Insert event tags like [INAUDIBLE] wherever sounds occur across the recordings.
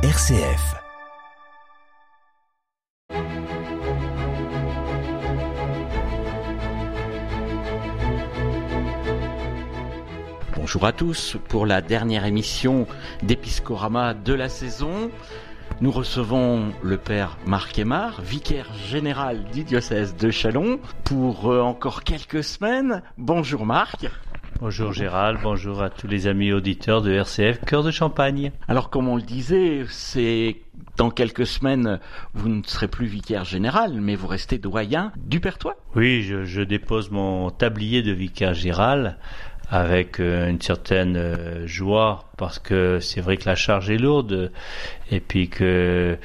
RCF. Bonjour à tous pour la dernière émission d'Episcorama de la saison. Nous recevons le père Marc Aymar, vicaire général du diocèse de Chalon, pour euh, encore quelques semaines. Bonjour Marc. Bonjour Gérald, bonjour à tous les amis auditeurs de RCF Cœur de Champagne. Alors comme on le disait, c'est dans quelques semaines, vous ne serez plus vicaire général, mais vous restez doyen du Pertois. Oui, je, je dépose mon tablier de vicaire général avec euh, une certaine euh, joie parce que c'est vrai que la charge est lourde et puis que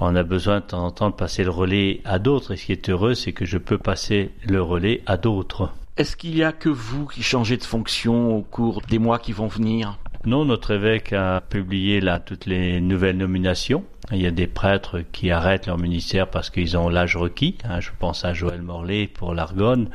on a besoin de temps en temps de passer le relais à d'autres et ce qui est heureux c'est que je peux passer le relais à d'autres. Est-ce qu'il y a que vous qui changez de fonction au cours des mois qui vont venir? Non, notre évêque a publié là toutes les nouvelles nominations. Il y a des prêtres qui arrêtent leur ministère parce qu'ils ont l'âge requis. Hein, je pense à Joël Morlaix pour l'Argonne,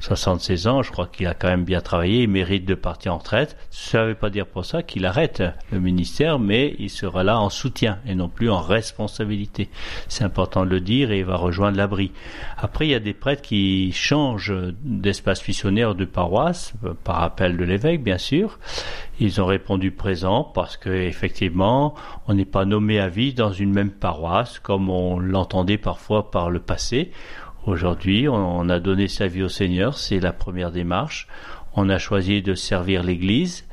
76 ans. Je crois qu'il a quand même bien travaillé. Il mérite de partir en retraite. Ça ne veut pas dire pour ça qu'il arrête le ministère, mais il sera là en soutien et non plus en responsabilité. C'est important de le dire et il va rejoindre l'abri. Après, il y a des prêtres qui changent d'espace missionnaire de paroisse par appel de l'évêque, bien sûr. Ils ont répondu présent parce que effectivement, on n'est pas nommé à vie dans une même paroisse comme on l'entendait parfois par le passé. Aujourd'hui, on a donné sa vie au Seigneur, c'est la première démarche. On a choisi de servir l'Église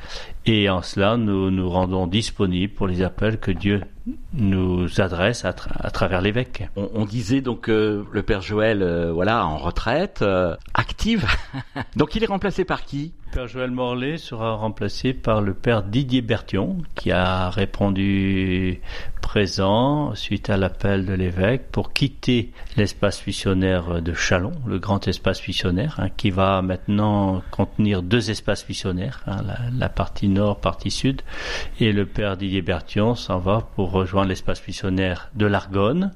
et en cela, nous nous rendons disponibles pour les appels que Dieu nous adresse à, tra à travers l'évêque. On, on, disait donc euh, le Père Joël, euh, voilà, en retraite, euh, active. [LAUGHS] donc il est remplacé par qui? Le Père Joël Morlaix sera remplacé par le Père Didier Bertion, qui a répondu présent suite à l'appel de l'évêque pour quitter l'espace missionnaire de Chalon, le grand espace missionnaire, hein, qui va maintenant contenir deux espaces missionnaires, hein, la, la partie nord, partie sud, et le Père Didier Bertion s'en va pour rejoindre l'espace missionnaire de l'Argonne.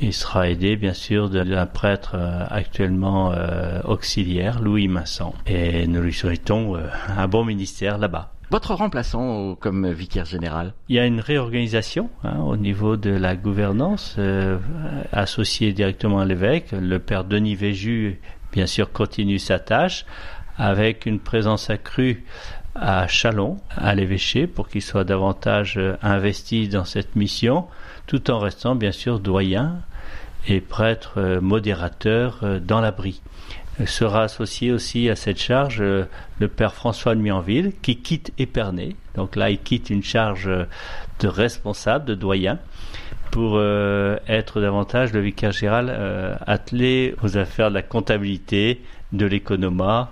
Il sera aidé, bien sûr, d'un prêtre euh, actuellement euh, auxiliaire, Louis Masson. Et nous lui souhaitons euh, un bon ministère là-bas. Votre remplaçant comme vicaire général? Il y a une réorganisation hein, au niveau de la gouvernance associée directement à l'évêque. Le père Denis Véju, bien sûr, continue sa tâche avec une présence accrue à Chalon, à l'évêché, pour qu'il soit davantage investi dans cette mission, tout en restant bien sûr doyen et prêtre modérateur dans l'abri. Sera associé aussi à cette charge le père François de Mianville qui quitte Épernay. Donc là, il quitte une charge de responsable, de doyen, pour euh, être davantage le vicaire général euh, attelé aux affaires de la comptabilité, de l'économat,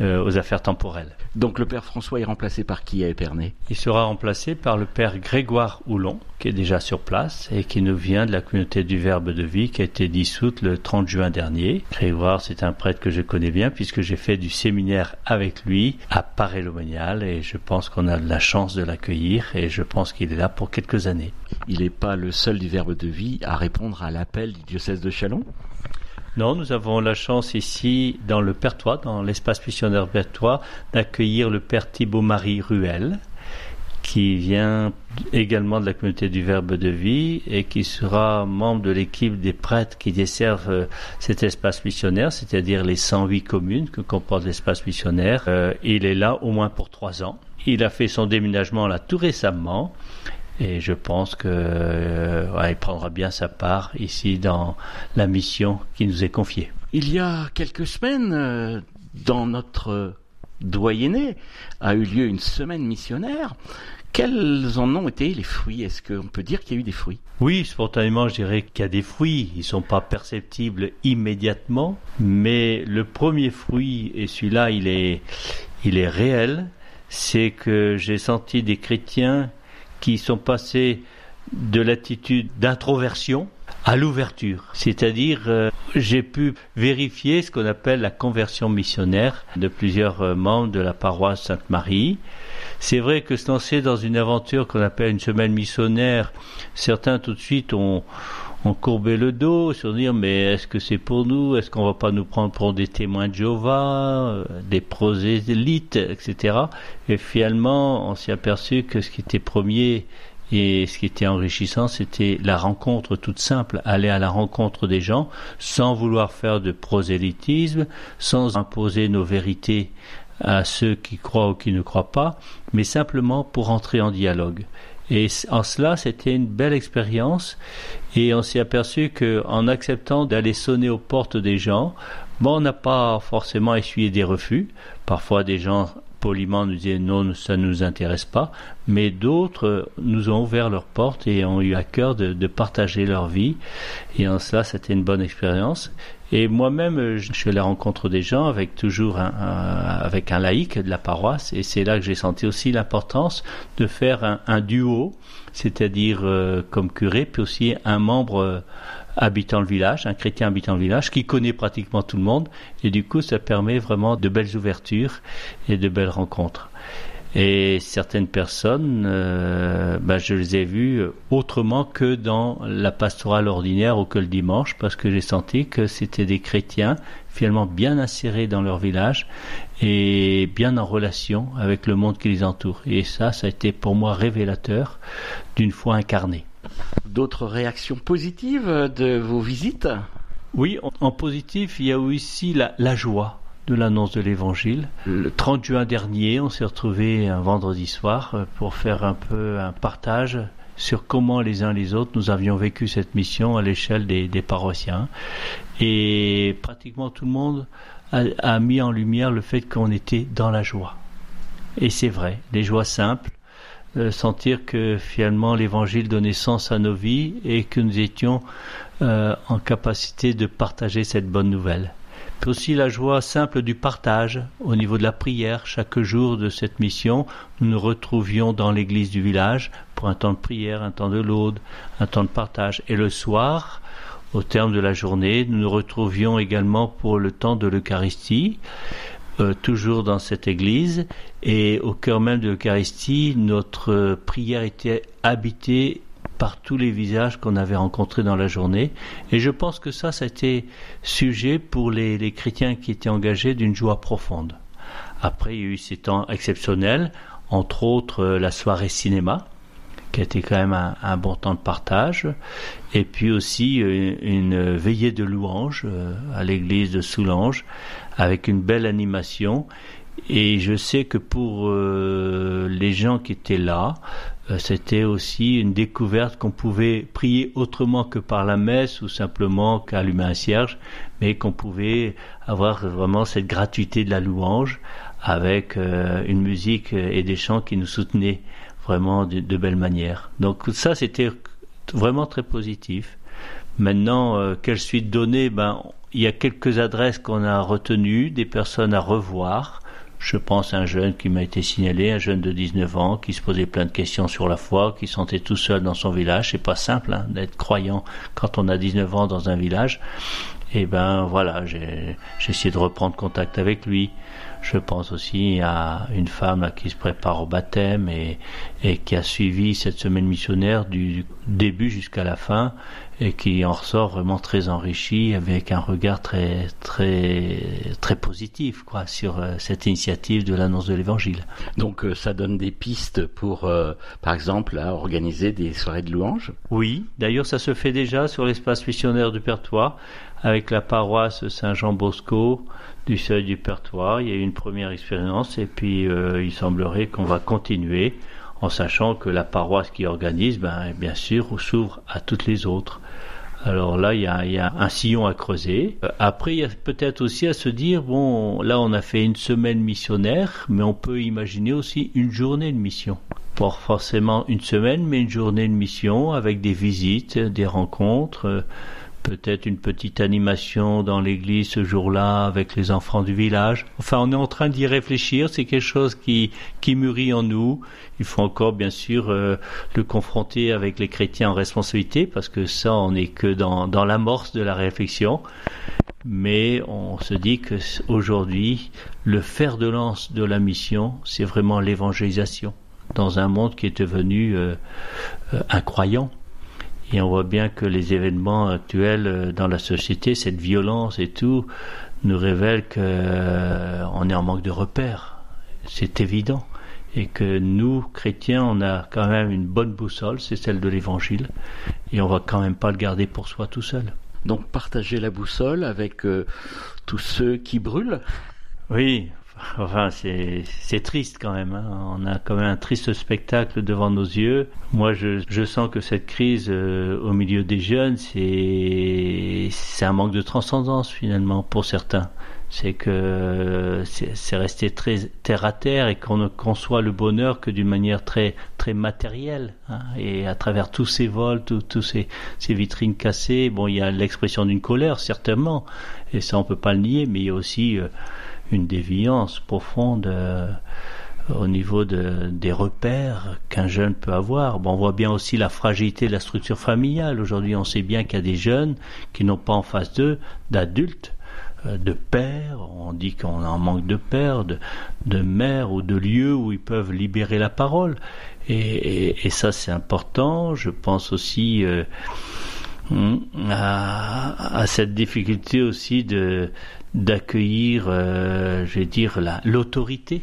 euh, aux affaires temporelles. Donc le père François est remplacé par qui à Épernay? Il sera remplacé par le père Grégoire Houlon, qui est déjà sur place et qui nous vient de la communauté du Verbe de Vie qui a été dissoute le 30 juin dernier. Grégoire, c'est un prêtre que je connais bien puisque j'ai fait du séminaire avec lui à Paray-le-Monial et je pense qu'on a de la chance de l'accueillir et je pense qu'il est là pour quelques années. Il n'est pas le seul du Verbe de Vie à répondre à l'appel du diocèse de Chalon? Non, nous avons la chance ici, dans le Pertois, dans l'espace missionnaire Pertois, d'accueillir le Père Thibaut-Marie Ruel, qui vient également de la communauté du Verbe de Vie et qui sera membre de l'équipe des prêtres qui desservent cet espace missionnaire, c'est-à-dire les 108 communes que comporte l'espace missionnaire. Euh, il est là au moins pour trois ans. Il a fait son déménagement là tout récemment et je pense que euh, prendra bien sa part ici dans la mission qui nous est confiée. Il y a quelques semaines, euh, dans notre doyenné, a eu lieu une semaine missionnaire. Quels en ont été les fruits? Est-ce qu'on peut dire qu'il y a eu des fruits? Oui, spontanément, je dirais qu'il y a des fruits. Ils ne sont pas perceptibles immédiatement, mais le premier fruit, et celui-là, il est, il est réel, c'est que j'ai senti des chrétiens qui sont passés de l'attitude d'introversion à l'ouverture. C'est-à-dire, euh, j'ai pu vérifier ce qu'on appelle la conversion missionnaire de plusieurs euh, membres de la paroisse Sainte-Marie. C'est vrai que se lancer dans une aventure qu'on appelle une semaine missionnaire, certains tout de suite ont, ont courbé le dos, sur dire mais est-ce que c'est pour nous? Est-ce qu'on va pas nous prendre pour des témoins de Jéhovah, euh, des prosélytes, etc. Et finalement, on s'est aperçu que ce qui était premier Et ce qui était enrichissant, c'était la rencontre toute simple, aller à la rencontre des gens sans vouloir faire de prosélytisme, sans imposer nos vérités à ceux qui croient ou qui ne croient pas, mais simplement pour entrer en dialogue. Et en cela, c'était une belle expérience. Et on s'est aperçu qu'en acceptant d'aller sonner aux portes des gens, bon, on n'a pas forcément essuyé des refus. Parfois, des gens poliment nous disaient non, ça ne nous intéresse pas, mais d'autres nous ont ouvert leurs portes et ont eu à cœur de, partager leur vie. Et en cela, c'était une bonne expérience. Et moi-même, je suis allé rencontre des gens avec toujours un, avec un laïc de la paroisse, et c'est là que j'ai senti aussi l'importance de faire un, duo, c'est-à-dire euh, comme curé, puis aussi un membre habitant le village, un chrétien habitant le village, qui connaît pratiquement tout le monde, et du coup ça permet vraiment de belles ouvertures et de belles rencontres. Et certaines personnes, euh, ben, je les ai vues autrement que dans la pastorale ordinaire ou que le dimanche, parce que j'ai senti que c'était des chrétiens finalement bien insérés dans leur village et bien en relation avec le monde qui les entoure. Et ça, ça a été pour moi révélateur d'une foi incarnée. D'autres réactions positives de vos visites? Oui, en, positif, il y a aussi la, joie de l'annonce de l'évangile. Le 30 juin dernier, on s'est retrouvé un vendredi soir euh, pour faire un peu un partage sur comment les uns les autres nous avions vécu cette mission à l'échelle des, paroissiens. Et pratiquement tout le monde a, a mis en lumière le fait qu'on était dans la joie. Et c'est vrai, des joies simples, sentir que finalement l'évangile donnait sens à nos vies et que nous étions euh, en capacité de partager cette bonne nouvelle. Aussi la joie simple du partage au niveau de la prière. Chaque jour de cette mission, nous nous retrouvions dans l'église du village pour un temps de prière, un temps de laude, un temps de partage. Et le soir, au terme de la journée, nous nous retrouvions également pour le temps de l'Eucharistie. Euh, toujours dans cette église et au cœur même de l'Eucharistie, notre prière était habitée par tous les visages qu'on avait rencontrés dans la journée. Et je pense que ça, été sujet pour les, chrétiens qui étaient engagés d'une joie profonde. Après, il y a eu ces temps exceptionnels, entre autres euh, la soirée cinéma, qui a été quand même un, bon temps de partage, et puis aussi euh, une, veillée de louanges à l'église de Soulanges, avec une belle animation. Et je sais que pour euh, les gens qui étaient là, euh, c'était aussi une découverte qu'on pouvait prier autrement que par la messe ou simplement qu'allumer un cierge, mais qu'on pouvait avoir vraiment cette gratuité de la louange avec euh, une musique et des chants qui nous soutenaient vraiment de, de belle manière. Donc ça, c'était vraiment très positif. Maintenant, quelle suite donner? Ben, il y a quelques adresses qu'on a retenues, des personnes à revoir. Je pense à un jeune qui m'a été signalé, un jeune de 19 ans, qui se posait plein de questions sur la foi, qui sentait tout seul dans son village. C'est pas simple hein, d'être croyant quand on a 19 ans dans un village. Et ben voilà, j'ai essayé de reprendre contact avec lui. Je pense aussi à une femme qui se prépare au baptême et, et qui a suivi cette semaine missionnaire du début jusqu'à la fin et qui en ressort vraiment très enrichi avec un regard très très très positif quoi sur euh, cette initiative de l'annonce de l'évangile. Donc euh, ça donne des pistes pour euh, par exemple à organiser des soirées de louanges? Oui, d'ailleurs ça se fait déjà sur l'espace missionnaire du Pertois avec la paroisse Saint-Jean Bosco du seuil du Pertois. Il y a eu une première expérience et puis il semblerait qu'on va continuer en sachant que la paroisse qui organise, ben, bien sûr, s'ouvre à toutes les autres. Alors là, il y a, un sillon à creuser. Euh, après, il y a peut-être aussi à se dire, bon, là, on a fait une semaine missionnaire, mais on peut imaginer aussi une journée de mission. Pas forcément une semaine, mais une journée de mission avec des visites, des rencontres, euh, peut-être une petite animation dans l'église ce jour-là avec les enfants du village. Enfin, on est en train d'y réfléchir. C'est quelque chose qui, qui mûrit en nous. Il faut encore, bien sûr, euh, le confronter avec les chrétiens en responsabilité parce que ça, on n'est que dans, dans l'amorce de la réflexion. Mais on se dit que aujourd'hui, le fer de lance de la mission, c'est vraiment l'évangélisation dans un monde qui est devenu euh, euh, incroyant. Et on voit bien que les événements actuels euh, dans la société, cette violence et tout, nous révèlent qu'on euh, est en manque de repères. C'est évident. et que nous, chrétiens, on a quand même une bonne boussole, c'est celle de l'Évangile, et on va quand même pas le garder pour soi tout seul. Donc partager la boussole avec euh, tous ceux qui brûlent Oui, [LAUGHS] enfin c'est triste quand même. Hein. On a quand même un triste spectacle devant nos yeux. Moi, je, je sens que cette crise euh, au milieu des jeunes, c'est un manque de transcendance finalement pour certains c'est que c'est resté très terre à terre et qu'on ne conçoit le bonheur que d'une manière très très matérielle. Hein. Et à travers tous ces vols, tous ces, ces vitrines cassées, bon, il y a l'expression d'une colère certainement, et ça on peut pas le nier, mais il y a aussi euh, une déviance profonde. Euh, au niveau de, des repères qu'un jeune peut avoir. Bon, on voit bien aussi la fragilité de la structure familiale. Aujourd'hui, on sait bien qu'il y a des jeunes qui n'ont pas en face d'eux d'adultes euh, de pères, on dit qu'on en manque de pères, de, mères ou de lieux où ils peuvent libérer la parole. Et, ça c'est important. Je pense aussi euh, à, cette difficulté aussi de d'accueillir, euh, je vais dire, l'autorité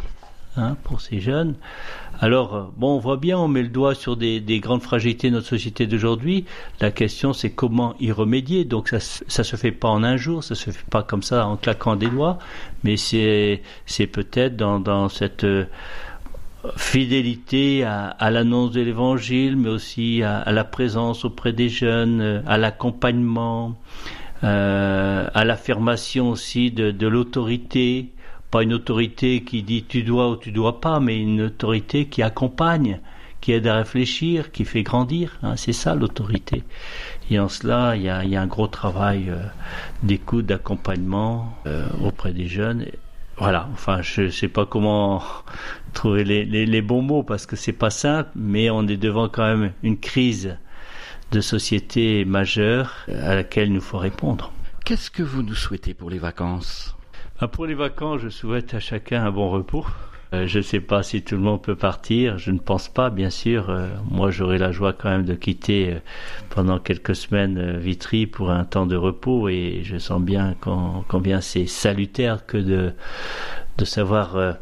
hein, pour ces jeunes. Alors, euh, bon, on voit bien, on met le doigt sur des, grandes fragilités de notre société d'aujourd'hui. La question, c'est comment y remédier. Donc, ça, ça se fait pas en un jour, ça se fait pas comme ça en claquant des doigts, mais c'est, c'est peut-être dans, cette euh, fidélité à, l'annonce de l'évangile, mais aussi à, la présence auprès des jeunes, euh, à l'accompagnement, à l'affirmation aussi de l'autorité, pas une autorité qui dit tu dois ou tu dois pas, mais une autorité qui accompagne, qui aide à réfléchir, qui fait grandir. Hein, c'est ça l'autorité. Et en cela, il y a, un gros travail euh, d'écoute, d'accompagnement euh, auprès des jeunes. Voilà, enfin, je ne sais pas comment [LAUGHS] trouver les, les, bons mots parce que c'est pas simple, mais on est devant quand même une crise de société majeure à laquelle il nous faut répondre. Qu'est-ce que vous nous souhaitez pour les vacances? Ah, pour les vacances, je souhaite à chacun un bon repos. Euh, je ne sais pas si tout le monde peut partir. Je ne pense pas, bien sûr. Euh, moi, j'aurai la joie quand même de quitter euh, pendant quelques semaines Vitry pour un temps de repos et je sens bien combien c'est salutaire que de, savoir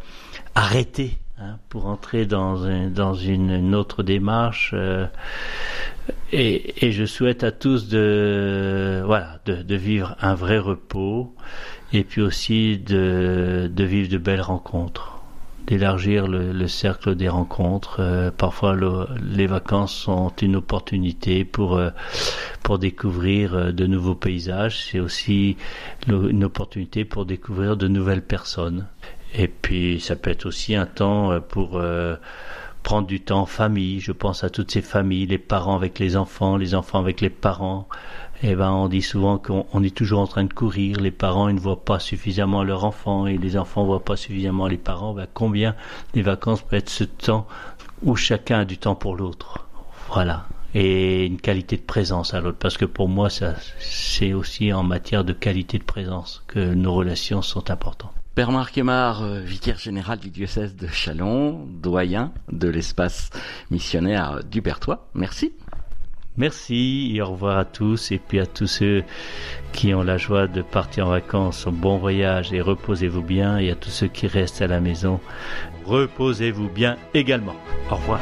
arrêter hein, pour entrer dans, une, autre démarche. Et, je souhaite à tous de, voilà, de, vivre un vrai repos et puis aussi de vivre de belles rencontres d'élargir le, le, cercle des rencontres. Euh, parfois, le, les vacances sont une opportunité pour euh, pour découvrir euh, de nouveaux paysages. C'est aussi une opportunité pour découvrir de nouvelles personnes. Et puis, ça peut être aussi un temps pour prendre du temps en famille. Je pense à toutes ces familles, les parents avec les enfants, les enfants avec les parents, eh ben, on dit souvent qu'on est toujours en train de courir, les parents ils ne voient pas suffisamment leurs enfants et les enfants ne voient pas suffisamment les parents. Ben, combien les vacances peuvent être ce temps où chacun a du temps pour l'autre? Voilà. Et une qualité de présence à l'autre. Parce que pour moi, ça, c'est aussi en matière de qualité de présence que nos relations sont importantes. Père Marc Aymar, euh, vicaire général du diocèse de Chalon, doyen de l'espace missionnaire du Bertois. Merci. Merci et au revoir à tous et puis à tous ceux qui ont la joie de partir en vacances, bon voyage et reposez-vous bien et à tous ceux qui restent à la maison, reposez-vous bien également. Au revoir.